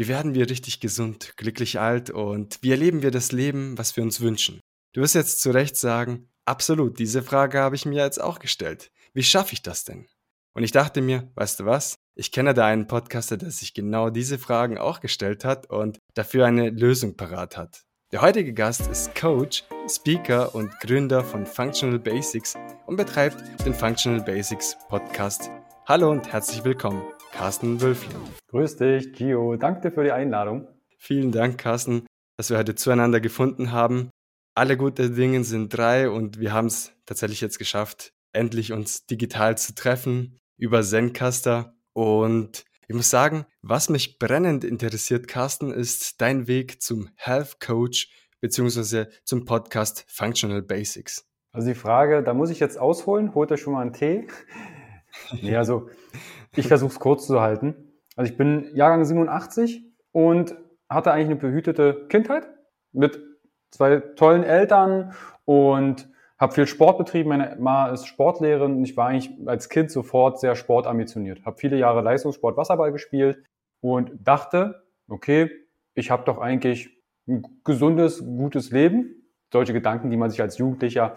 Wie werden wir richtig gesund, glücklich alt und wie erleben wir das Leben, was wir uns wünschen? Du wirst jetzt zu Recht sagen, absolut, diese Frage habe ich mir jetzt auch gestellt. Wie schaffe ich das denn? Und ich dachte mir, weißt du was? Ich kenne da einen Podcaster, der sich genau diese Fragen auch gestellt hat und dafür eine Lösung parat hat. Der heutige Gast ist Coach, Speaker und Gründer von Functional Basics und betreibt den Functional Basics Podcast. Hallo und herzlich willkommen, Carsten Wölfling. Grüß dich, Gio. Danke dir für die Einladung. Vielen Dank, Carsten, dass wir heute zueinander gefunden haben. Alle gute Dinge sind drei und wir haben es tatsächlich jetzt geschafft, endlich uns digital zu treffen über Zencaster. Und ich muss sagen, was mich brennend interessiert, Carsten, ist dein Weg zum Health Coach beziehungsweise zum Podcast Functional Basics. Also die Frage, da muss ich jetzt ausholen, holt euch schon mal einen Tee. nee, also ich versuche es kurz zu halten. Also ich bin Jahrgang 87 und hatte eigentlich eine behütete Kindheit mit zwei tollen Eltern und habe viel Sport betrieben. Meine Mama ist Sportlehrerin und ich war eigentlich als Kind sofort sehr sportambitioniert. Habe viele Jahre Leistungssport Wasserball gespielt und dachte, okay, ich habe doch eigentlich ein gesundes, gutes Leben. Solche Gedanken, die man sich als Jugendlicher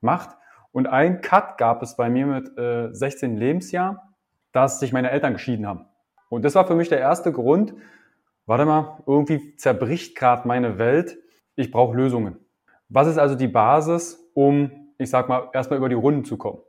macht. Und ein Cut gab es bei mir mit äh, 16 Lebensjahr, dass sich meine Eltern geschieden haben. Und das war für mich der erste Grund, warte mal, irgendwie zerbricht gerade meine Welt. Ich brauche Lösungen. Was ist also die Basis, um, ich sag mal, erstmal über die Runden zu kommen?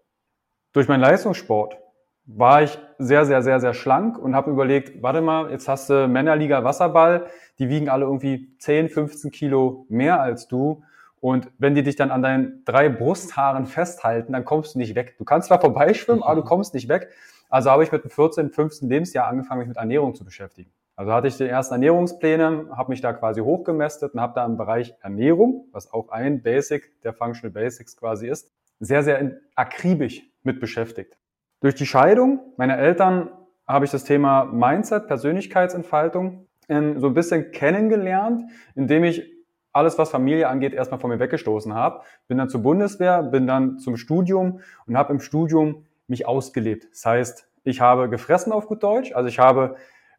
Durch meinen Leistungssport war ich sehr, sehr, sehr, sehr schlank und habe überlegt, warte mal, jetzt hast du Männerliga Wasserball, die wiegen alle irgendwie 10, 15 Kilo mehr als du. Und wenn die dich dann an deinen drei Brusthaaren festhalten, dann kommst du nicht weg. Du kannst zwar vorbeischwimmen, aber du kommst nicht weg. Also habe ich mit dem 14., 15. Lebensjahr angefangen, mich mit Ernährung zu beschäftigen. Also hatte ich die ersten Ernährungspläne, habe mich da quasi hochgemästet und habe da im Bereich Ernährung, was auch ein Basic der Functional Basics quasi ist, sehr, sehr akribisch mit beschäftigt. Durch die Scheidung meiner Eltern habe ich das Thema Mindset, Persönlichkeitsentfaltung ähm, so ein bisschen kennengelernt, indem ich alles, was Familie angeht, erstmal von mir weggestoßen habe. Bin dann zur Bundeswehr, bin dann zum Studium und habe im Studium mich ausgelebt. Das heißt, ich habe gefressen auf gut Deutsch, also ich habe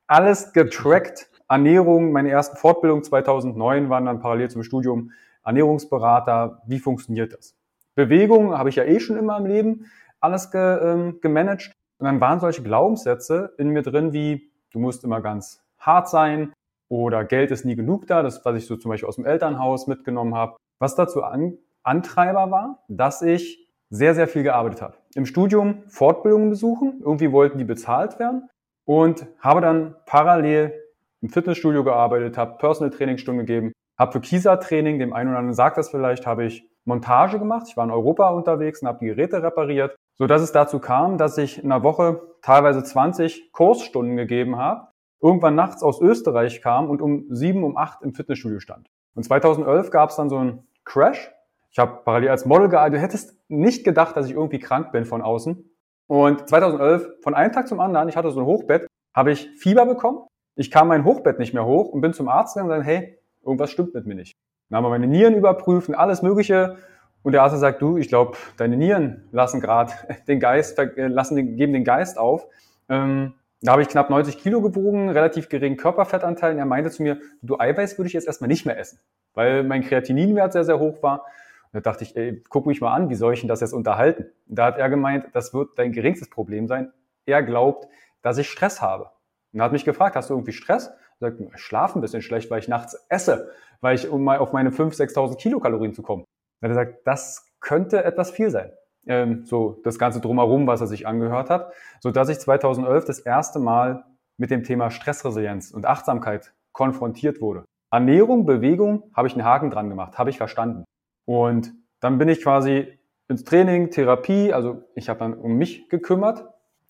alles getrackt. Ernährung, meine ersten Fortbildungen 2009 waren dann parallel zum Studium Ernährungsberater. Wie funktioniert das? Bewegung habe ich ja eh schon immer im Leben alles ge, ähm, gemanagt. Und dann waren solche Glaubenssätze in mir drin wie, du musst immer ganz hart sein oder Geld ist nie genug da. Das, was ich so zum Beispiel aus dem Elternhaus mitgenommen habe. Was dazu an, Antreiber war, dass ich sehr, sehr viel gearbeitet habe. Im Studium Fortbildungen besuchen. Irgendwie wollten die bezahlt werden und habe dann parallel im Fitnessstudio gearbeitet, habe Personal Training Stunden gegeben, habe für Kisa Training, dem einen oder anderen sagt das vielleicht, habe ich Montage gemacht. Ich war in Europa unterwegs und habe die Geräte repariert, so dass es dazu kam, dass ich in einer Woche teilweise 20 Kursstunden gegeben habe, irgendwann nachts aus Österreich kam und um sieben, um acht im Fitnessstudio stand. Und 2011 gab es dann so einen Crash. Ich habe parallel als Model gearbeitet. Du hättest nicht gedacht, dass ich irgendwie krank bin von außen. Und 2011, von einem Tag zum anderen, ich hatte so ein Hochbett, habe ich Fieber bekommen. Ich kam mein Hochbett nicht mehr hoch und bin zum Arzt gegangen und gesagt, hey, irgendwas stimmt mit mir nicht. Dann haben wir meine Nieren überprüft und alles Mögliche. Und der Arzt sagt, du, ich glaube, deine Nieren lassen gerade den Geist, äh, lassen den, geben den Geist auf. Ähm, da habe ich knapp 90 Kilo gewogen, relativ geringen Körperfettanteil. Und er meinte zu mir, du Eiweiß würde ich jetzt erstmal nicht mehr essen, weil mein Kreatininwert sehr, sehr hoch war. Da dachte ich, ey, guck mich mal an, wie soll ich denn das jetzt unterhalten? Da hat er gemeint, das wird dein geringstes Problem sein. Er glaubt, dass ich Stress habe. Und er hat mich gefragt, hast du irgendwie Stress? Er sagt, ich schlafe ein bisschen schlecht, weil ich nachts esse, weil ich, um mal auf meine 5.000, 6.000 Kilokalorien zu kommen. Dann hat er gesagt, das könnte etwas viel sein. Ähm, so das ganze Drumherum, was er sich angehört hat, so dass ich 2011 das erste Mal mit dem Thema Stressresilienz und Achtsamkeit konfrontiert wurde. Ernährung, Bewegung, habe ich einen Haken dran gemacht, habe ich verstanden. Und dann bin ich quasi ins Training, Therapie, also ich habe dann um mich gekümmert,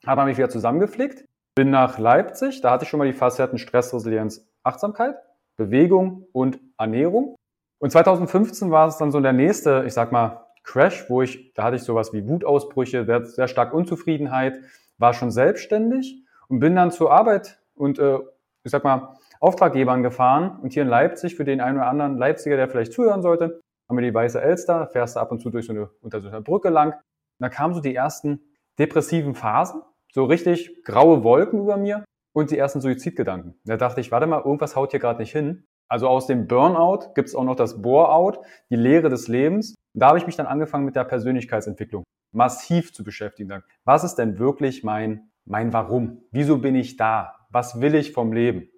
habe mich wieder zusammengepflegt, bin nach Leipzig, da hatte ich schon mal die Facetten Stress, Resilienz, Achtsamkeit, Bewegung und Ernährung. Und 2015 war es dann so der nächste, ich sag mal, Crash, wo ich, da hatte ich sowas wie Wutausbrüche, sehr, sehr stark Unzufriedenheit, war schon selbstständig und bin dann zur Arbeit und, äh, ich sag mal, Auftraggebern gefahren und hier in Leipzig, für den einen oder anderen Leipziger, der vielleicht zuhören sollte, haben wir die Weiße Elster, fährst du ab und zu durch so eine, unter so einer Brücke lang. Und da kamen so die ersten depressiven Phasen, so richtig graue Wolken über mir. und die ersten Suizidgedanken. Da dachte ich, warte mal, irgendwas haut hier gerade nicht hin. Also aus dem Burnout gibt es auch noch das Bore-out, die Lehre des Lebens. Da habe ich mich dann angefangen mit der Persönlichkeitsentwicklung massiv zu beschäftigen. Was ist denn wirklich mein, mein Warum? Wieso bin ich da? Was will ich vom Leben?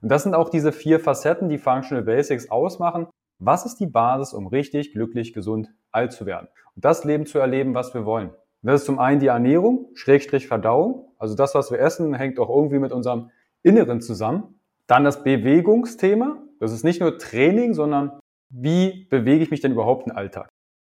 Und das sind auch diese vier Facetten, die Functional Basics ausmachen. Was ist die Basis, um richtig, glücklich, gesund, alt zu werden? Und das Leben zu erleben, was wir wollen. Das ist zum einen die Ernährung, Schrägstrich Verdauung. Also das, was wir essen, hängt auch irgendwie mit unserem Inneren zusammen. Dann das Bewegungsthema. Das ist nicht nur Training, sondern wie bewege ich mich denn überhaupt im Alltag?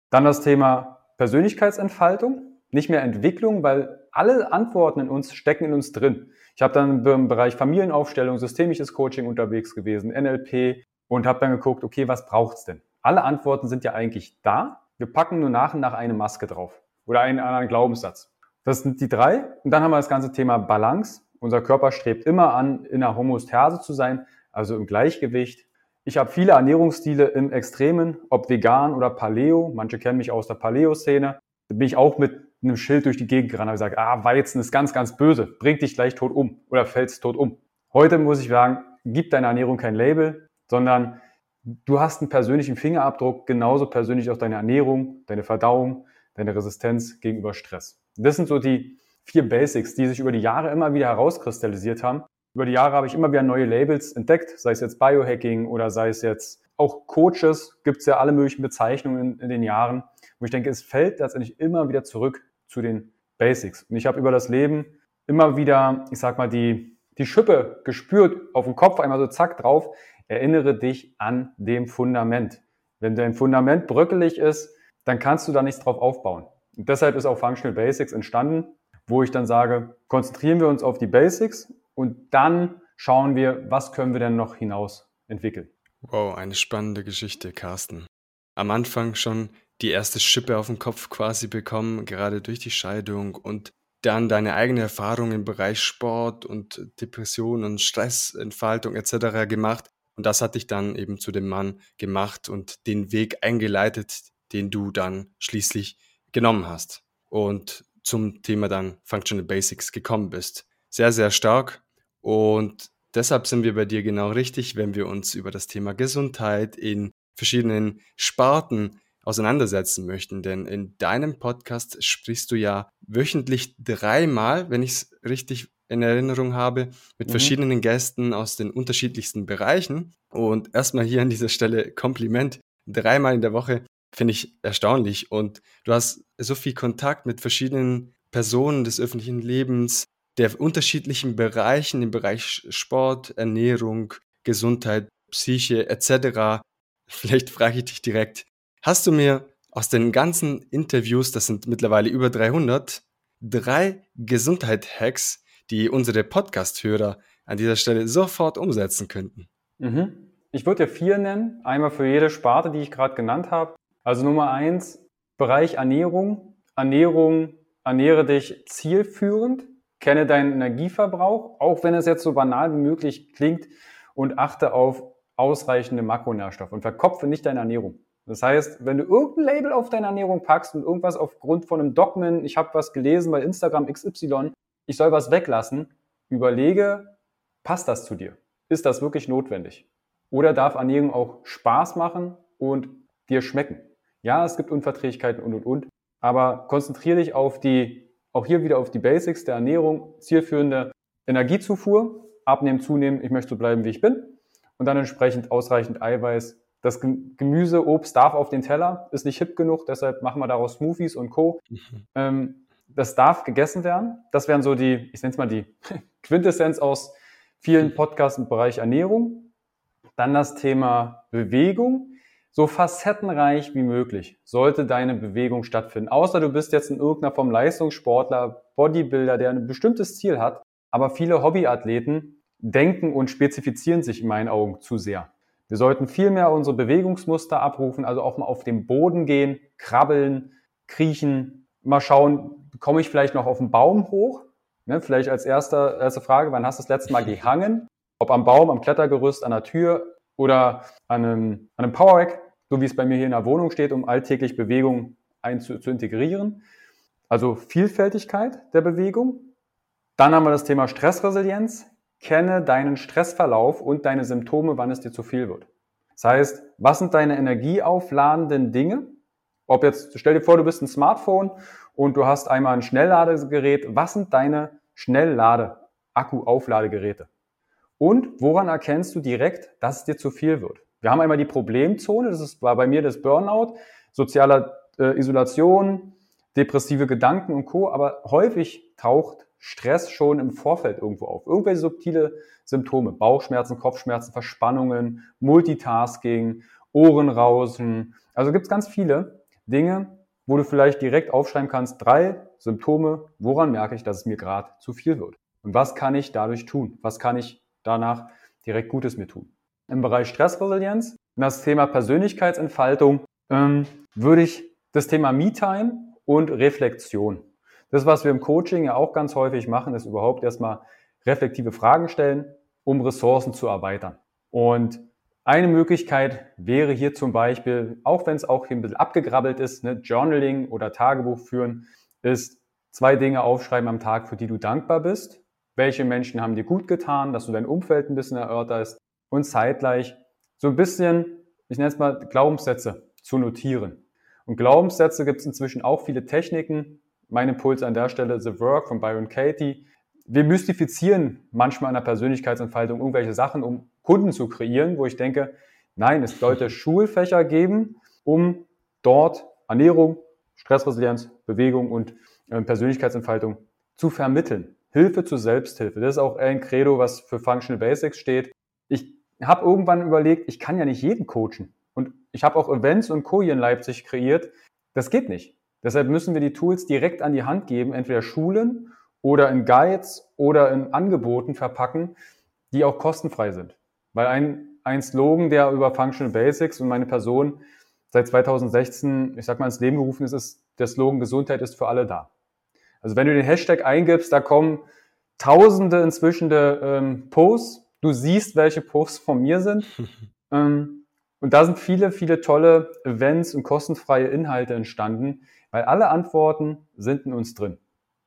Dann das Thema Persönlichkeitsentfaltung, nicht mehr Entwicklung, weil alle Antworten in uns stecken in uns drin. Ich habe dann im Bereich Familienaufstellung, systemisches Coaching unterwegs gewesen, NLP und habe dann geguckt, okay, was braucht's denn? Alle Antworten sind ja eigentlich da. Wir packen nur nach und nach eine Maske drauf oder einen anderen Glaubenssatz. Das sind die drei. Und dann haben wir das ganze Thema Balance. Unser Körper strebt immer an, in einer Homostase zu sein, also im Gleichgewicht. Ich habe viele Ernährungsstile im Extremen, ob vegan oder Paleo. Manche kennen mich aus der Paleo-Szene. Da bin ich auch mit einem Schild durch die Gegend gerannt und gesagt, ah, Weizen ist ganz, ganz böse, bringt dich gleich tot um oder fällst tot um. Heute muss ich sagen, gib deiner Ernährung kein Label, sondern du hast einen persönlichen Fingerabdruck, genauso persönlich auch deine Ernährung, deine Verdauung, deine Resistenz gegenüber Stress. Das sind so die vier Basics, die sich über die Jahre immer wieder herauskristallisiert haben. Über die Jahre habe ich immer wieder neue Labels entdeckt, sei es jetzt Biohacking oder sei es jetzt auch Coaches, gibt es ja alle möglichen Bezeichnungen in, in den Jahren, wo ich denke, es fällt letztendlich immer wieder zurück zu den Basics. Und ich habe über das Leben immer wieder, ich sag mal, die, die Schippe gespürt, auf dem Kopf einmal so zack drauf, erinnere dich an dem Fundament. Wenn dein Fundament bröckelig ist, dann kannst du da nichts drauf aufbauen. Und deshalb ist auch Functional Basics entstanden, wo ich dann sage, konzentrieren wir uns auf die Basics und dann schauen wir, was können wir denn noch hinaus entwickeln. Wow, eine spannende Geschichte, Carsten. Am Anfang schon die erste Schippe auf den Kopf quasi bekommen, gerade durch die Scheidung und dann deine eigene Erfahrung im Bereich Sport und Depression und Stressentfaltung etc. gemacht. Und das hat dich dann eben zu dem Mann gemacht und den Weg eingeleitet, den du dann schließlich genommen hast und zum Thema dann Functional Basics gekommen bist. Sehr, sehr stark und deshalb sind wir bei dir genau richtig, wenn wir uns über das Thema Gesundheit in verschiedenen Sparten auseinandersetzen möchten. Denn in deinem Podcast sprichst du ja wöchentlich dreimal, wenn ich es richtig in Erinnerung habe, mit mhm. verschiedenen Gästen aus den unterschiedlichsten Bereichen. Und erstmal hier an dieser Stelle Kompliment. Dreimal in der Woche finde ich erstaunlich. Und du hast so viel Kontakt mit verschiedenen Personen des öffentlichen Lebens, der unterschiedlichen Bereichen im Bereich Sport, Ernährung, Gesundheit, Psyche etc. Vielleicht frage ich dich direkt, hast du mir aus den ganzen Interviews, das sind mittlerweile über 300, drei Gesundheit-Hacks, die unsere Podcast-Hörer an dieser Stelle sofort umsetzen könnten? Mhm. Ich würde dir vier nennen, einmal für jede Sparte, die ich gerade genannt habe. Also Nummer eins, Bereich Ernährung. Ernährung, ernähre dich zielführend, kenne deinen Energieverbrauch, auch wenn es jetzt so banal wie möglich klingt, und achte auf ausreichende Makronährstoffe und verkopfe nicht deine Ernährung. Das heißt, wenn du irgendein Label auf deine Ernährung packst und irgendwas aufgrund von einem Dogmen, ich habe was gelesen bei Instagram XY, ich soll was weglassen, überlege, passt das zu dir? Ist das wirklich notwendig? Oder darf Ernährung auch Spaß machen und dir schmecken? Ja, es gibt Unverträglichkeiten und und und, aber konzentriere dich auf die, auch hier wieder auf die Basics der Ernährung, zielführende Energiezufuhr, abnehmen, zunehmen, ich möchte so bleiben, wie ich bin und dann entsprechend ausreichend Eiweiß. Das Gemüse, Obst darf auf den Teller, ist nicht hip genug, deshalb machen wir daraus Smoothies und Co. Mhm. Ähm, das darf gegessen werden. Das wären so die, ich nenne es mal die Quintessenz aus vielen Podcasts im Bereich Ernährung. Dann das Thema Bewegung so facettenreich wie möglich sollte deine Bewegung stattfinden. Außer du bist jetzt in irgendeiner Form Leistungssportler, Bodybuilder, der ein bestimmtes Ziel hat. Aber viele Hobbyathleten denken und spezifizieren sich in meinen Augen zu sehr. Wir sollten viel mehr unsere Bewegungsmuster abrufen, also auch mal auf den Boden gehen, krabbeln, kriechen, mal schauen, komme ich vielleicht noch auf den Baum hoch? Ne, vielleicht als erste, erste Frage, wann hast du das letzte Mal gehangen? Ob am Baum, am Klettergerüst, an der Tür oder an einem, an einem Powerrack? so wie es bei mir hier in der Wohnung steht, um alltäglich Bewegung einzu, zu integrieren. Also Vielfältigkeit der Bewegung. Dann haben wir das Thema Stressresilienz. kenne deinen Stressverlauf und deine Symptome, wann es dir zu viel wird. Das heißt, was sind deine energieaufladenden Dinge? Ob jetzt, stell dir vor, du bist ein Smartphone und du hast einmal ein Schnellladegerät. Was sind deine Schnelllade-Akku-Aufladegeräte? Und woran erkennst du direkt, dass es dir zu viel wird? Wir haben einmal die Problemzone, das war bei mir das Burnout, soziale äh, Isolation, depressive Gedanken und Co. Aber häufig taucht Stress schon im Vorfeld irgendwo auf. Irgendwelche subtile Symptome, Bauchschmerzen, Kopfschmerzen, Verspannungen, Multitasking, Ohrenrauschen. Also gibt es ganz viele Dinge, wo du vielleicht direkt aufschreiben kannst, drei Symptome, woran merke ich, dass es mir gerade zu viel wird. Und was kann ich dadurch tun? Was kann ich danach direkt Gutes mir tun? Im Bereich Stressresilienz, das Thema Persönlichkeitsentfaltung, ähm, würde ich das Thema Me-Time und Reflexion das, was wir im Coaching ja auch ganz häufig machen, ist überhaupt erstmal reflektive Fragen stellen, um Ressourcen zu erweitern. Und eine Möglichkeit wäre hier zum Beispiel, auch wenn es auch hier ein bisschen abgegrabbelt ist, ne, Journaling oder Tagebuch führen, ist zwei Dinge aufschreiben am Tag, für die du dankbar bist. Welche Menschen haben dir gut getan, dass du dein Umfeld ein bisschen erörterst und zeitgleich so ein bisschen, ich nenne es mal Glaubenssätze zu notieren. Und Glaubenssätze gibt es inzwischen auch viele Techniken, mein Impuls an der Stelle, The Work von Byron Katie. Wir mystifizieren manchmal an der Persönlichkeitsentfaltung irgendwelche Sachen, um Kunden zu kreieren, wo ich denke, nein, es sollte Schulfächer geben, um dort Ernährung, Stressresilienz, Bewegung und äh, Persönlichkeitsentfaltung zu vermitteln. Hilfe zur Selbsthilfe. Das ist auch ein Credo, was für Functional Basics steht. Ich habe irgendwann überlegt, ich kann ja nicht jeden coachen. Und ich habe auch Events und Co. hier in Leipzig kreiert. Das geht nicht. Deshalb müssen wir die Tools direkt an die Hand geben, entweder Schulen oder in Guides oder in Angeboten verpacken, die auch kostenfrei sind. Weil ein, ein Slogan, der über Functional Basics und meine Person seit 2016, ich sag mal, ins Leben gerufen ist, ist der Slogan Gesundheit ist für alle da. Also wenn du den Hashtag eingibst, da kommen tausende inzwischen der ähm, Posts. Du siehst, welche Posts von mir sind. ähm, und da sind viele, viele tolle Events und kostenfreie Inhalte entstanden, weil alle Antworten sind in uns drin.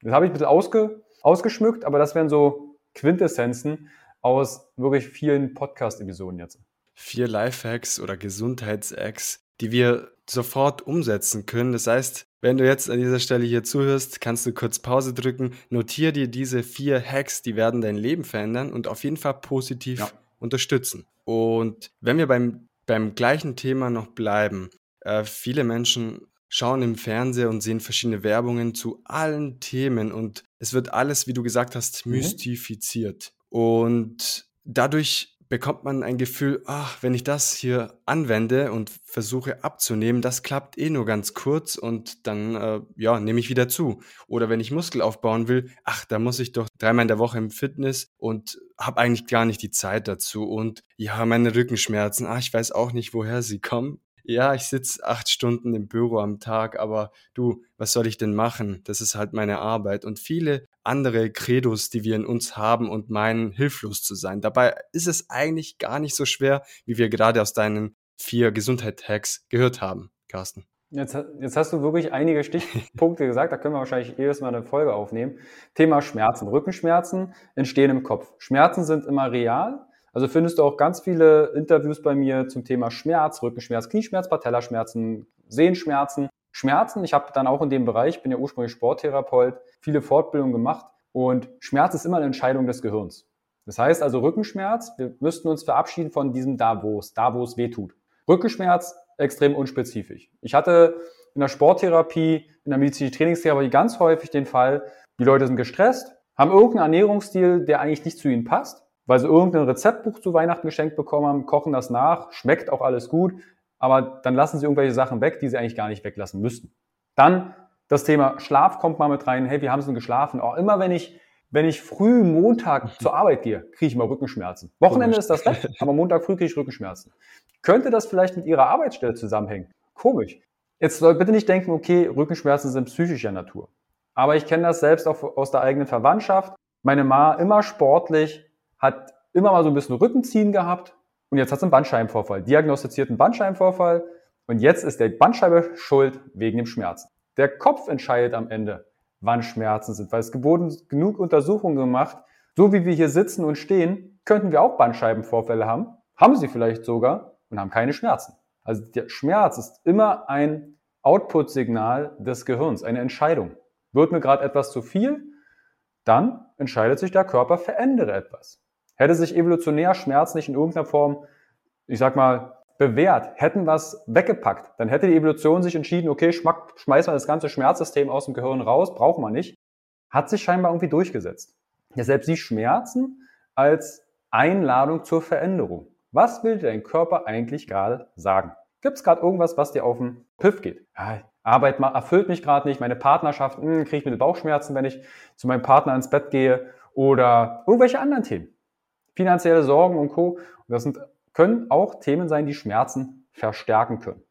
Das habe ich ein bisschen ausge, ausgeschmückt, aber das wären so Quintessenzen aus wirklich vielen Podcast-Episoden jetzt. Vier Lifehacks oder Gesundheitshacks, die wir sofort umsetzen können. Das heißt, wenn du jetzt an dieser Stelle hier zuhörst, kannst du kurz Pause drücken, notier dir diese vier Hacks, die werden dein Leben verändern und auf jeden Fall positiv ja. unterstützen. Und wenn wir beim, beim gleichen Thema noch bleiben, äh, viele Menschen schauen im Fernseher und sehen verschiedene Werbungen zu allen Themen und es wird alles, wie du gesagt hast, mhm. mystifiziert. Und dadurch bekommt man ein Gefühl, ach, wenn ich das hier anwende und versuche abzunehmen, das klappt eh nur ganz kurz und dann, äh, ja, nehme ich wieder zu. Oder wenn ich Muskel aufbauen will, ach, da muss ich doch dreimal in der Woche im Fitness und habe eigentlich gar nicht die Zeit dazu. Und ja, meine Rückenschmerzen, ach, ich weiß auch nicht, woher sie kommen ja, ich sitze acht Stunden im Büro am Tag, aber du, was soll ich denn machen? Das ist halt meine Arbeit und viele andere Credos, die wir in uns haben und meinen, hilflos zu sein. Dabei ist es eigentlich gar nicht so schwer, wie wir gerade aus deinen vier Gesundheit-Hacks gehört haben, Carsten. Jetzt, jetzt hast du wirklich einige Stichpunkte gesagt, da können wir wahrscheinlich jedes Mal eine Folge aufnehmen. Thema Schmerzen. Rückenschmerzen entstehen im Kopf. Schmerzen sind immer real, also findest du auch ganz viele Interviews bei mir zum Thema Schmerz, Rückenschmerz, Knieschmerz, Patellaschmerzen, Sehenschmerzen, Schmerzen. Ich habe dann auch in dem Bereich, bin ja ursprünglich Sporttherapeut, viele Fortbildungen gemacht und Schmerz ist immer eine Entscheidung des Gehirns. Das heißt also Rückenschmerz, wir müssten uns verabschieden von diesem da, wo es, da, wo es weh tut. Rückenschmerz extrem unspezifisch. Ich hatte in der Sporttherapie, in der medizinischen Trainingstherapie ganz häufig den Fall, die Leute sind gestresst, haben irgendeinen Ernährungsstil, der eigentlich nicht zu ihnen passt weil sie irgendein Rezeptbuch zu Weihnachten geschenkt bekommen haben, kochen das nach, schmeckt auch alles gut, aber dann lassen sie irgendwelche Sachen weg, die sie eigentlich gar nicht weglassen müssten. Dann das Thema Schlaf kommt mal mit rein. Hey, wie haben sie denn geschlafen? Auch immer wenn ich, wenn ich früh Montag zur Arbeit gehe, kriege ich mal Rückenschmerzen. Wochenende ist das weg, aber Montag früh kriege ich Rückenschmerzen. Könnte das vielleicht mit Ihrer Arbeitsstelle zusammenhängen? Komisch. Jetzt soll bitte nicht denken, okay, Rückenschmerzen sind psychischer Natur. Aber ich kenne das selbst auch aus der eigenen Verwandtschaft. Meine Ma immer sportlich, hat immer mal so ein bisschen Rückenziehen gehabt und jetzt hat sie einen Bandscheibenvorfall, diagnostizierten Bandscheibenvorfall und jetzt ist der Bandscheibe schuld wegen dem Schmerzen. Der Kopf entscheidet am Ende, wann Schmerzen sind, weil es geboten genug Untersuchungen gemacht, So wie wir hier sitzen und stehen, könnten wir auch Bandscheibenvorfälle haben, haben sie vielleicht sogar und haben keine Schmerzen. Also der Schmerz ist immer ein Output-Signal des Gehirns, eine Entscheidung. Wird mir gerade etwas zu viel, dann entscheidet sich der Körper, verändere etwas. Hätte sich evolutionär Schmerz nicht in irgendeiner Form, ich sag mal, bewährt, hätten was weggepackt, dann hätte die Evolution sich entschieden, okay, schmack, schmeißen wir das ganze Schmerzsystem aus dem Gehirn raus, brauchen wir nicht. Hat sich scheinbar irgendwie durchgesetzt. Deshalb sie Schmerzen als Einladung zur Veränderung. Was will dein Körper eigentlich gerade sagen? Gibt es gerade irgendwas, was dir auf den Piff geht? Ja, Arbeit erfüllt mich gerade nicht, meine Partnerschaft, hm, kriege ich mit Bauchschmerzen, wenn ich zu meinem Partner ins Bett gehe oder irgendwelche anderen Themen. Finanzielle Sorgen und Co. Und das sind, können auch Themen sein, die Schmerzen verstärken können.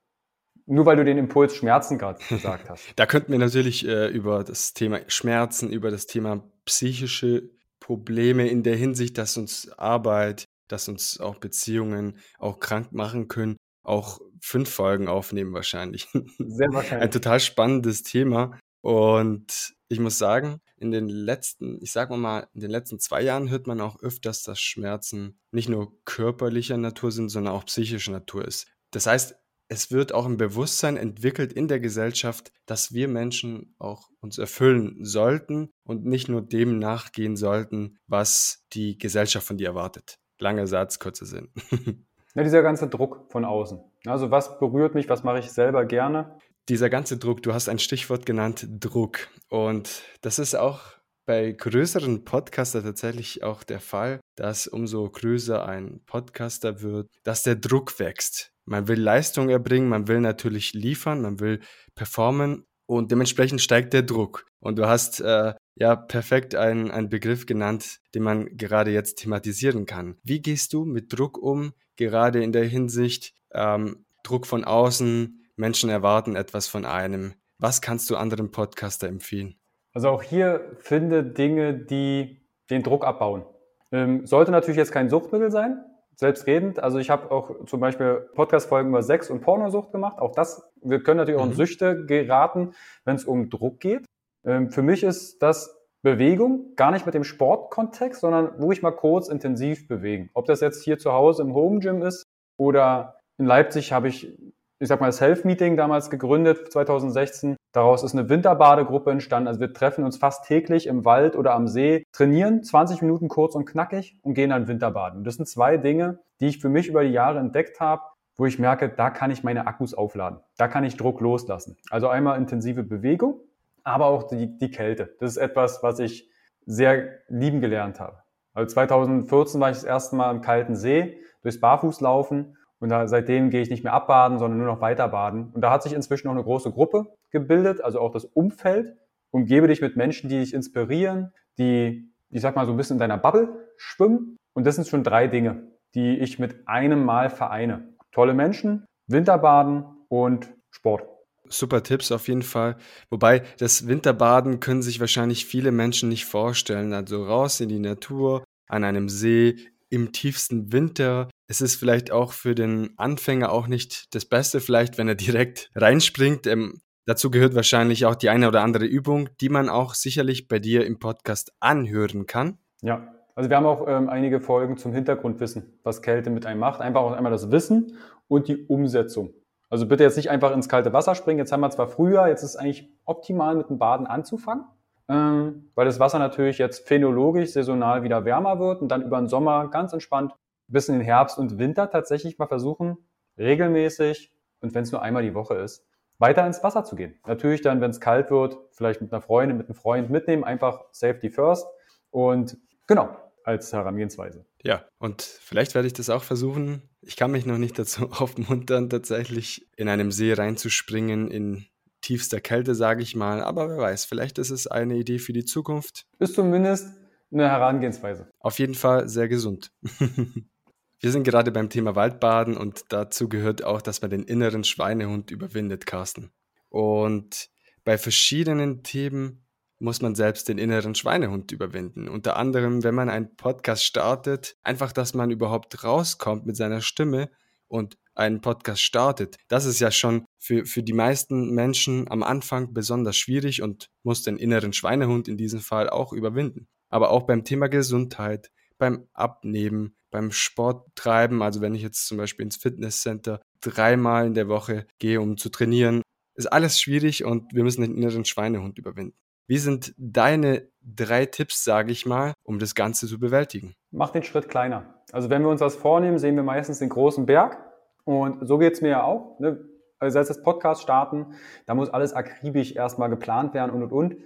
Nur weil du den Impuls Schmerzen gerade gesagt hast. da könnten wir natürlich äh, über das Thema Schmerzen, über das Thema psychische Probleme in der Hinsicht, dass uns Arbeit, dass uns auch Beziehungen auch krank machen können, auch fünf Folgen aufnehmen wahrscheinlich. Sehr wahrscheinlich. Ein total spannendes Thema. Und ich muss sagen, in den letzten, ich sag mal, in den letzten zwei Jahren hört man auch öfters, dass Schmerzen nicht nur körperlicher Natur sind, sondern auch psychischer Natur ist. Das heißt, es wird auch ein Bewusstsein entwickelt in der Gesellschaft, dass wir Menschen auch uns erfüllen sollten und nicht nur dem nachgehen sollten, was die Gesellschaft von dir erwartet. Langer Satz, kurzer Sinn. Ja, dieser ganze Druck von außen. Also was berührt mich, was mache ich selber gerne? Dieser ganze Druck, du hast ein Stichwort genannt, Druck. Und das ist auch bei größeren Podcaster tatsächlich auch der Fall, dass umso größer ein Podcaster wird, dass der Druck wächst. Man will Leistung erbringen, man will natürlich liefern, man will performen und dementsprechend steigt der Druck. Und du hast äh, ja perfekt einen, einen Begriff genannt, den man gerade jetzt thematisieren kann. Wie gehst du mit Druck um? gerade in der Hinsicht ähm, Druck von außen, Menschen erwarten etwas von einem. Was kannst du anderen Podcaster empfehlen? Also auch hier finde Dinge, die den Druck abbauen. Ähm, sollte natürlich jetzt kein Suchtmittel sein, selbstredend. Also ich habe auch zum Beispiel Podcast-Folgen über Sex und Pornosucht gemacht. Auch das, wir können natürlich auch in mhm. Süchte geraten, wenn es um Druck geht. Ähm, für mich ist das Bewegung, gar nicht mit dem Sportkontext, sondern wo ich mal kurz intensiv bewegen. Ob das jetzt hier zu Hause im Home Gym ist oder in Leipzig habe ich, ich sag mal, das Health Meeting damals gegründet, 2016. Daraus ist eine Winterbadegruppe entstanden. Also wir treffen uns fast täglich im Wald oder am See, trainieren 20 Minuten kurz und knackig und gehen dann Winterbaden. Und das sind zwei Dinge, die ich für mich über die Jahre entdeckt habe, wo ich merke, da kann ich meine Akkus aufladen. Da kann ich Druck loslassen. Also einmal intensive Bewegung aber auch die, die Kälte. Das ist etwas, was ich sehr lieben gelernt habe. Also 2014 war ich das erste Mal im kalten See, durchs Barfußlaufen und da, seitdem gehe ich nicht mehr abbaden, sondern nur noch weiter baden. Und da hat sich inzwischen noch eine große Gruppe gebildet, also auch das Umfeld. Umgebe dich mit Menschen, die dich inspirieren, die, ich sag mal, so ein bisschen in deiner Bubble schwimmen. Und das sind schon drei Dinge, die ich mit einem Mal vereine. Tolle Menschen, Winterbaden und Sport super Tipps auf jeden Fall. Wobei das Winterbaden können sich wahrscheinlich viele Menschen nicht vorstellen. Also raus in die Natur, an einem See, im tiefsten Winter. Es ist vielleicht auch für den Anfänger auch nicht das Beste, vielleicht wenn er direkt reinspringt. Ähm, dazu gehört wahrscheinlich auch die eine oder andere Übung, die man auch sicherlich bei dir im Podcast anhören kann. Ja, also wir haben auch ähm, einige Folgen zum Hintergrundwissen, was Kälte mit einem macht. Einfach auch einmal das Wissen und die Umsetzung. Also bitte jetzt nicht einfach ins kalte Wasser springen. Jetzt haben wir zwar früher, jetzt ist es eigentlich optimal mit dem Baden anzufangen, ähm, weil das Wasser natürlich jetzt phänologisch saisonal wieder wärmer wird und dann über den Sommer ganz entspannt bis in den Herbst und Winter tatsächlich mal versuchen, regelmäßig und wenn es nur einmal die Woche ist, weiter ins Wasser zu gehen. Natürlich dann, wenn es kalt wird, vielleicht mit einer Freundin, mit einem Freund mitnehmen, einfach Safety First und genau, als Herangehensweise. Ja, und vielleicht werde ich das auch versuchen. Ich kann mich noch nicht dazu aufmuntern, tatsächlich in einem See reinzuspringen, in tiefster Kälte, sage ich mal. Aber wer weiß, vielleicht ist es eine Idee für die Zukunft. Ist zumindest eine Herangehensweise. Auf jeden Fall sehr gesund. Wir sind gerade beim Thema Waldbaden und dazu gehört auch, dass man den inneren Schweinehund überwindet, Carsten. Und bei verschiedenen Themen muss man selbst den inneren Schweinehund überwinden. Unter anderem, wenn man einen Podcast startet, einfach, dass man überhaupt rauskommt mit seiner Stimme und einen Podcast startet. Das ist ja schon für, für die meisten Menschen am Anfang besonders schwierig und muss den inneren Schweinehund in diesem Fall auch überwinden. aber auch beim Thema Gesundheit, beim Abnehmen, beim Sporttreiben. Also wenn ich jetzt zum Beispiel ins Fitnesscenter dreimal in der Woche gehe, um zu trainieren, ist alles schwierig und wir müssen den inneren Schweinehund überwinden. Wie sind deine drei Tipps, sage ich mal, um das Ganze zu bewältigen? Mach den Schritt kleiner. Also wenn wir uns was vornehmen, sehen wir meistens den großen Berg. Und so geht es mir ja auch. Ne? Also als das Podcast starten, da muss alles akribisch erstmal geplant werden und und und.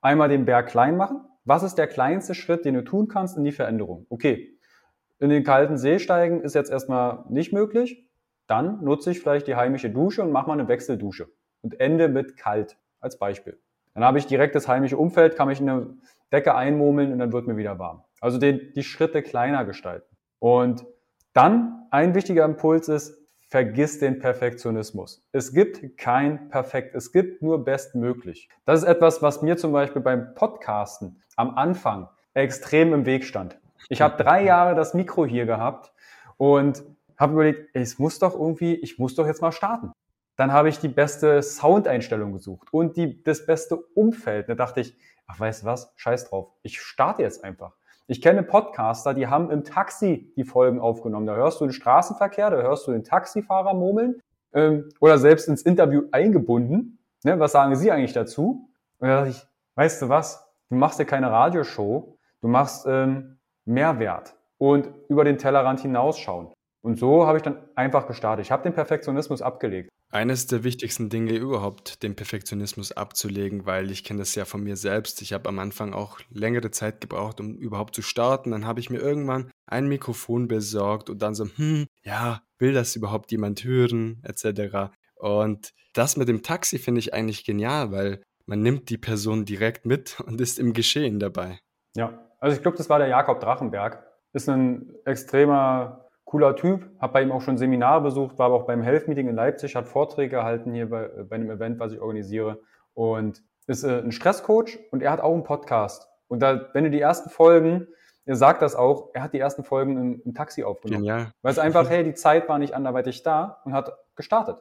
Einmal den Berg klein machen. Was ist der kleinste Schritt, den du tun kannst in die Veränderung? Okay, in den kalten See steigen ist jetzt erstmal nicht möglich. Dann nutze ich vielleicht die heimische Dusche und mache mal eine Wechseldusche und ende mit kalt als Beispiel. Dann habe ich direkt das heimische Umfeld, kann mich in eine Decke einmurmeln und dann wird mir wieder warm. Also den, die Schritte kleiner gestalten. Und dann ein wichtiger Impuls ist, vergiss den Perfektionismus. Es gibt kein Perfekt, es gibt nur bestmöglich. Das ist etwas, was mir zum Beispiel beim Podcasten am Anfang extrem im Weg stand. Ich habe drei Jahre das Mikro hier gehabt und habe überlegt, es muss doch irgendwie, ich muss doch jetzt mal starten. Dann habe ich die beste Soundeinstellung gesucht und die, das beste Umfeld. Da dachte ich, ach, weißt du was? Scheiß drauf. Ich starte jetzt einfach. Ich kenne Podcaster, die haben im Taxi die Folgen aufgenommen. Da hörst du den Straßenverkehr, da hörst du den Taxifahrer murmeln ähm, oder selbst ins Interview eingebunden. Ne, was sagen Sie eigentlich dazu? Und da dachte ich, weißt du was? Du machst ja keine Radioshow, du machst ähm, Mehrwert und über den Tellerrand hinausschauen. Und so habe ich dann einfach gestartet. Ich habe den Perfektionismus abgelegt. Eines der wichtigsten Dinge überhaupt, den Perfektionismus abzulegen, weil ich kenne das ja von mir selbst. Ich habe am Anfang auch längere Zeit gebraucht, um überhaupt zu starten. Dann habe ich mir irgendwann ein Mikrofon besorgt und dann so, hm, ja, will das überhaupt jemand hören, etc. Und das mit dem Taxi finde ich eigentlich genial, weil man nimmt die Person direkt mit und ist im Geschehen dabei. Ja, also ich glaube, das war der Jakob Drachenberg. Ist ein extremer cooler Typ, habe bei ihm auch schon Seminare besucht, war aber auch beim Health Meeting in Leipzig, hat Vorträge gehalten hier bei, bei einem Event, was ich organisiere und ist äh, ein Stresscoach und er hat auch einen Podcast. Und da, wenn du die ersten Folgen, er sagt das auch, er hat die ersten Folgen im, im Taxi aufgenommen. Genial. Weil es einfach, hey, die Zeit war nicht anderweitig da und hat gestartet.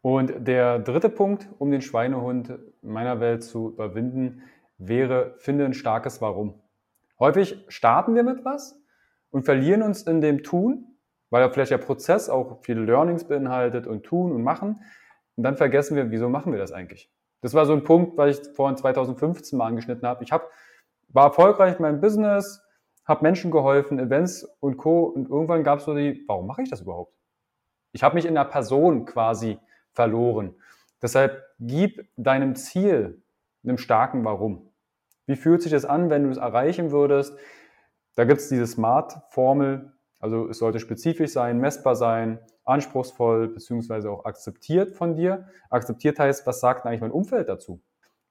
Und der dritte Punkt, um den Schweinehund meiner Welt zu überwinden, wäre, finde ein starkes Warum. Häufig starten wir mit was und verlieren uns in dem Tun, weil ja vielleicht der Prozess auch viele Learnings beinhaltet und tun und machen. Und dann vergessen wir, wieso machen wir das eigentlich? Das war so ein Punkt, was ich vorhin 2015 mal angeschnitten habe. Ich hab, war erfolgreich in meinem Business, habe Menschen geholfen, Events und Co. Und irgendwann gab es so die, warum mache ich das überhaupt? Ich habe mich in der Person quasi verloren. Deshalb gib deinem Ziel einem starken Warum. Wie fühlt sich das an, wenn du es erreichen würdest? Da gibt es diese SMART-Formel, also es sollte spezifisch sein, messbar sein, anspruchsvoll beziehungsweise auch akzeptiert von dir. Akzeptiert heißt, was sagt eigentlich mein Umfeld dazu?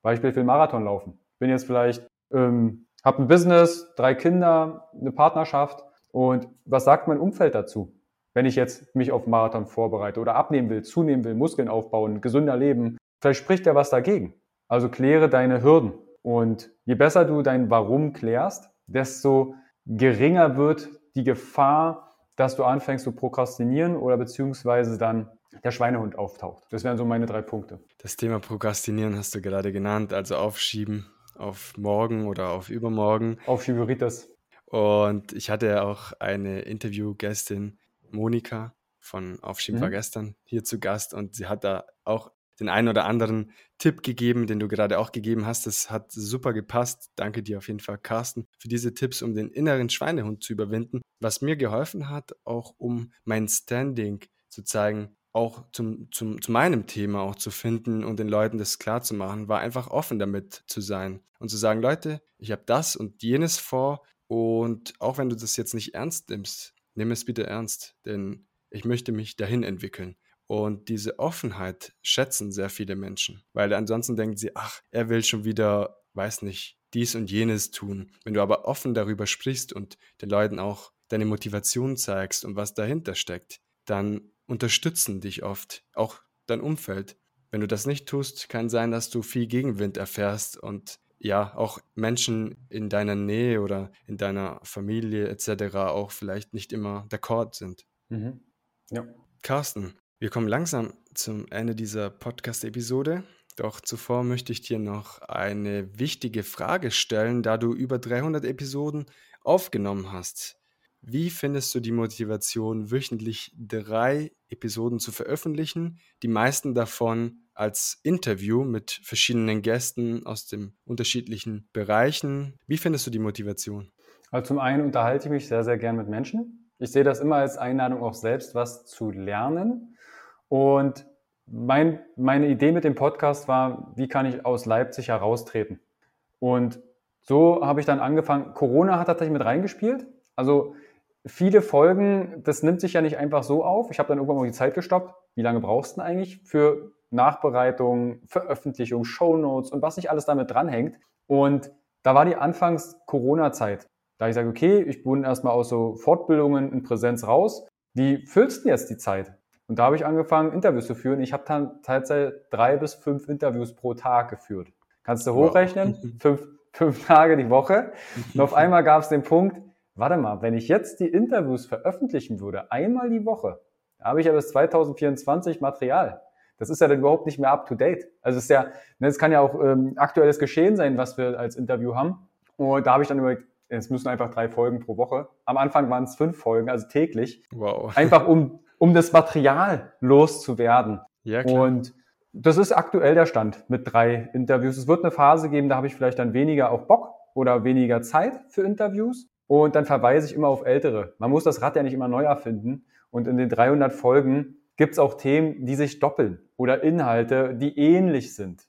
Beispiel, will Marathon laufen. Bin jetzt vielleicht, ähm, habe ein Business, drei Kinder, eine Partnerschaft und was sagt mein Umfeld dazu? Wenn ich jetzt mich auf Marathon vorbereite oder abnehmen will, zunehmen will, Muskeln aufbauen, gesünder leben, vielleicht spricht ja was dagegen. Also kläre deine Hürden. Und je besser du dein Warum klärst, desto geringer wird die Gefahr, dass du anfängst zu prokrastinieren oder beziehungsweise dann der Schweinehund auftaucht. Das wären so meine drei Punkte. Das Thema Prokrastinieren hast du gerade genannt, also aufschieben auf morgen oder auf übermorgen. Aufschieberitis. Und ich hatte ja auch eine Interviewgästin, Monika von Aufschieben mhm. war gestern, hier zu Gast und sie hat da auch den einen oder anderen Tipp gegeben, den du gerade auch gegeben hast. Das hat super gepasst. Danke dir auf jeden Fall, Carsten, für diese Tipps, um den inneren Schweinehund zu überwinden. Was mir geholfen hat, auch um mein Standing zu zeigen, auch zum, zum, zu meinem Thema auch zu finden und den Leuten das klar zu machen, war einfach offen damit zu sein und zu sagen, Leute, ich habe das und jenes vor und auch wenn du das jetzt nicht ernst nimmst, nimm es bitte ernst, denn ich möchte mich dahin entwickeln. Und diese Offenheit schätzen sehr viele Menschen, weil ansonsten denken sie, ach, er will schon wieder, weiß nicht, dies und jenes tun. Wenn du aber offen darüber sprichst und den Leuten auch deine Motivation zeigst und was dahinter steckt, dann unterstützen dich oft auch dein Umfeld. Wenn du das nicht tust, kann sein, dass du viel Gegenwind erfährst und ja, auch Menschen in deiner Nähe oder in deiner Familie etc. auch vielleicht nicht immer d'accord sind. Mhm. Ja. Carsten, wir kommen langsam zum Ende dieser Podcast-Episode. Doch zuvor möchte ich dir noch eine wichtige Frage stellen, da du über 300 Episoden aufgenommen hast. Wie findest du die Motivation, wöchentlich drei Episoden zu veröffentlichen? Die meisten davon als Interview mit verschiedenen Gästen aus den unterschiedlichen Bereichen. Wie findest du die Motivation? Also zum einen unterhalte ich mich sehr, sehr gern mit Menschen. Ich sehe das immer als Einladung, auch selbst was zu lernen. Und mein, meine Idee mit dem Podcast war, wie kann ich aus Leipzig heraustreten? Und so habe ich dann angefangen. Corona hat tatsächlich mit reingespielt. Also viele Folgen, das nimmt sich ja nicht einfach so auf. Ich habe dann irgendwann mal die Zeit gestoppt. Wie lange brauchst du denn eigentlich für Nachbereitung, Veröffentlichung, Shownotes und was nicht alles damit dranhängt? Und da war die Anfangs Corona-Zeit. Da ich sage, okay, ich bin erstmal aus so Fortbildungen in Präsenz raus. Wie füllst du jetzt die Zeit? Und da habe ich angefangen, Interviews zu führen. Ich habe dann teilweise drei bis fünf Interviews pro Tag geführt. Kannst du hochrechnen? Wow. Fünf, fünf Tage die Woche. Und auf einmal gab es den Punkt, warte mal, wenn ich jetzt die Interviews veröffentlichen würde, einmal die Woche, da habe ich ja bis 2024 Material. Das ist ja dann überhaupt nicht mehr up to date. Also es ist ja, ne, es kann ja auch ähm, aktuelles Geschehen sein, was wir als Interview haben. Und da habe ich dann überlegt, es müssen einfach drei Folgen pro Woche. Am Anfang waren es fünf Folgen, also täglich. Wow. Einfach um, um das Material loszuwerden. Ja, klar. Und das ist aktuell der Stand mit drei Interviews. Es wird eine Phase geben, da habe ich vielleicht dann weniger auch Bock oder weniger Zeit für Interviews. Und dann verweise ich immer auf ältere. Man muss das Rad ja nicht immer neu erfinden. Und in den 300 Folgen gibt es auch Themen, die sich doppeln oder Inhalte, die ähnlich sind.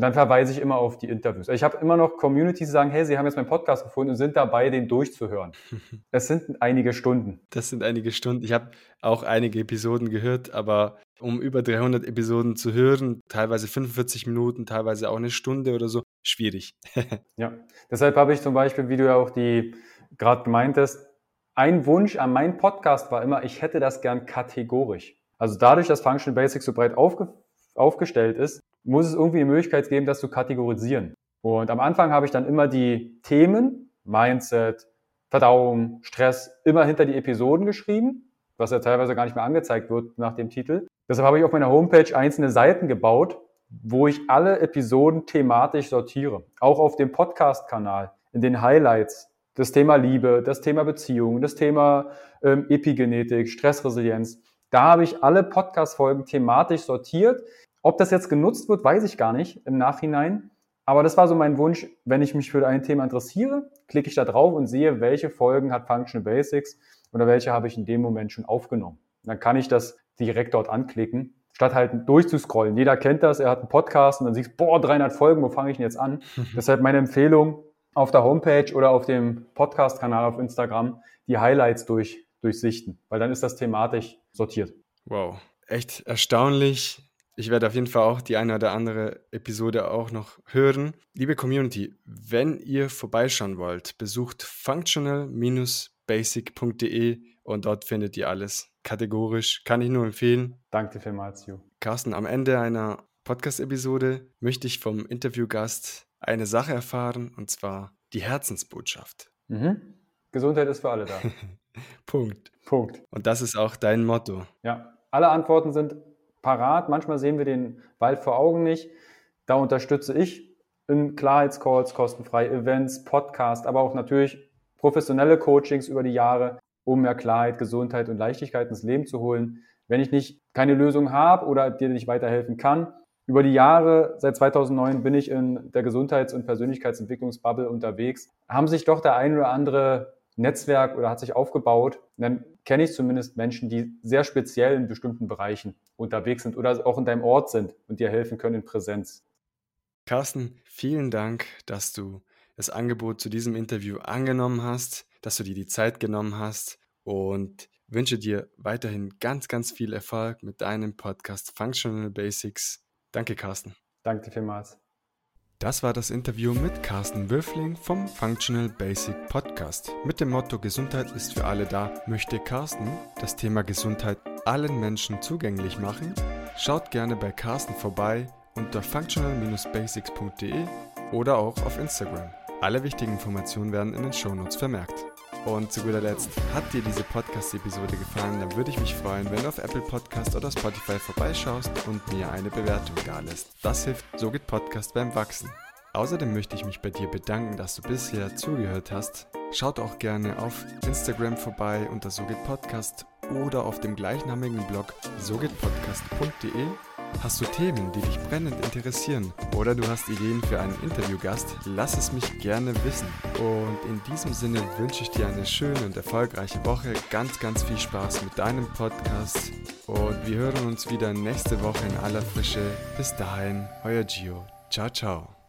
Und dann verweise ich immer auf die Interviews. Ich habe immer noch Communities, die sagen, hey, sie haben jetzt meinen Podcast gefunden und sind dabei, den durchzuhören. Das sind einige Stunden. Das sind einige Stunden. Ich habe auch einige Episoden gehört, aber um über 300 Episoden zu hören, teilweise 45 Minuten, teilweise auch eine Stunde oder so, schwierig. ja, deshalb habe ich zum Beispiel, wie du ja auch die gerade gemeint hast, ein Wunsch an meinen Podcast war immer, ich hätte das gern kategorisch. Also dadurch, dass Functional Basics so breit aufge aufgestellt ist, muss es irgendwie eine Möglichkeit geben, das zu kategorisieren. Und am Anfang habe ich dann immer die Themen, Mindset, Verdauung, Stress, immer hinter die Episoden geschrieben, was ja teilweise gar nicht mehr angezeigt wird nach dem Titel. Deshalb habe ich auf meiner Homepage einzelne Seiten gebaut, wo ich alle Episoden thematisch sortiere. Auch auf dem Podcast-Kanal, in den Highlights. Das Thema Liebe, das Thema Beziehung, das Thema ähm, Epigenetik, Stressresilienz. Da habe ich alle Podcast-Folgen thematisch sortiert, ob das jetzt genutzt wird, weiß ich gar nicht im Nachhinein. Aber das war so mein Wunsch, wenn ich mich für ein Thema interessiere, klicke ich da drauf und sehe, welche Folgen hat Functional Basics oder welche habe ich in dem Moment schon aufgenommen. Dann kann ich das direkt dort anklicken, statt halt durchzuscrollen. Jeder kennt das, er hat einen Podcast und dann siehst, boah, 300 Folgen, wo fange ich denn jetzt an? Deshalb meine Empfehlung, auf der Homepage oder auf dem Podcast-Kanal auf Instagram die Highlights durch, durchsichten, weil dann ist das thematisch sortiert. Wow, echt erstaunlich, ich werde auf jeden Fall auch die eine oder andere Episode auch noch hören. Liebe Community, wenn ihr vorbeischauen wollt, besucht functional-basic.de und dort findet ihr alles. Kategorisch kann ich nur empfehlen. Danke vielmals, Ju. Carsten, am Ende einer Podcast-Episode möchte ich vom Interviewgast eine Sache erfahren und zwar die Herzensbotschaft. Mhm. Gesundheit ist für alle da. Punkt. Punkt. Und das ist auch dein Motto. Ja, alle Antworten sind parat. Manchmal sehen wir den Wald vor Augen nicht. Da unterstütze ich in Klarheitscalls, kostenfrei Events, Podcasts, aber auch natürlich professionelle Coachings über die Jahre, um mehr Klarheit, Gesundheit und Leichtigkeit ins Leben zu holen. Wenn ich nicht keine Lösung habe oder dir nicht weiterhelfen kann, über die Jahre, seit 2009 bin ich in der Gesundheits- und Persönlichkeitsentwicklungsbubble unterwegs, haben sich doch der ein oder andere Netzwerk oder hat sich aufgebaut. Dann kenne ich zumindest Menschen, die sehr speziell in bestimmten Bereichen unterwegs sind oder auch in deinem Ort sind und dir helfen können in Präsenz. Carsten, vielen Dank, dass du das Angebot zu diesem Interview angenommen hast, dass du dir die Zeit genommen hast und wünsche dir weiterhin ganz, ganz viel Erfolg mit deinem Podcast Functional Basics. Danke, Carsten. Danke vielmals. Das war das Interview mit Carsten Würfling vom Functional Basic Podcast. Mit dem Motto Gesundheit ist für alle da möchte Carsten das Thema Gesundheit allen Menschen zugänglich machen. Schaut gerne bei Carsten vorbei unter functional-basics.de oder auch auf Instagram. Alle wichtigen Informationen werden in den Shownotes vermerkt. Und zu guter Letzt, hat dir diese Podcast-Episode gefallen, dann würde ich mich freuen, wenn du auf Apple Podcast oder Spotify vorbeischaust und mir eine Bewertung da lässt. Das hilft So geht Podcast beim Wachsen. Außerdem möchte ich mich bei dir bedanken, dass du bisher zugehört hast. Schaut auch gerne auf Instagram vorbei unter So geht Podcast oder auf dem gleichnamigen Blog sogehtpodcast.de Hast du Themen, die dich brennend interessieren oder du hast Ideen für einen Interviewgast, lass es mich gerne wissen. Und in diesem Sinne wünsche ich dir eine schöne und erfolgreiche Woche, ganz, ganz viel Spaß mit deinem Podcast und wir hören uns wieder nächste Woche in aller Frische. Bis dahin, euer Gio. Ciao, ciao.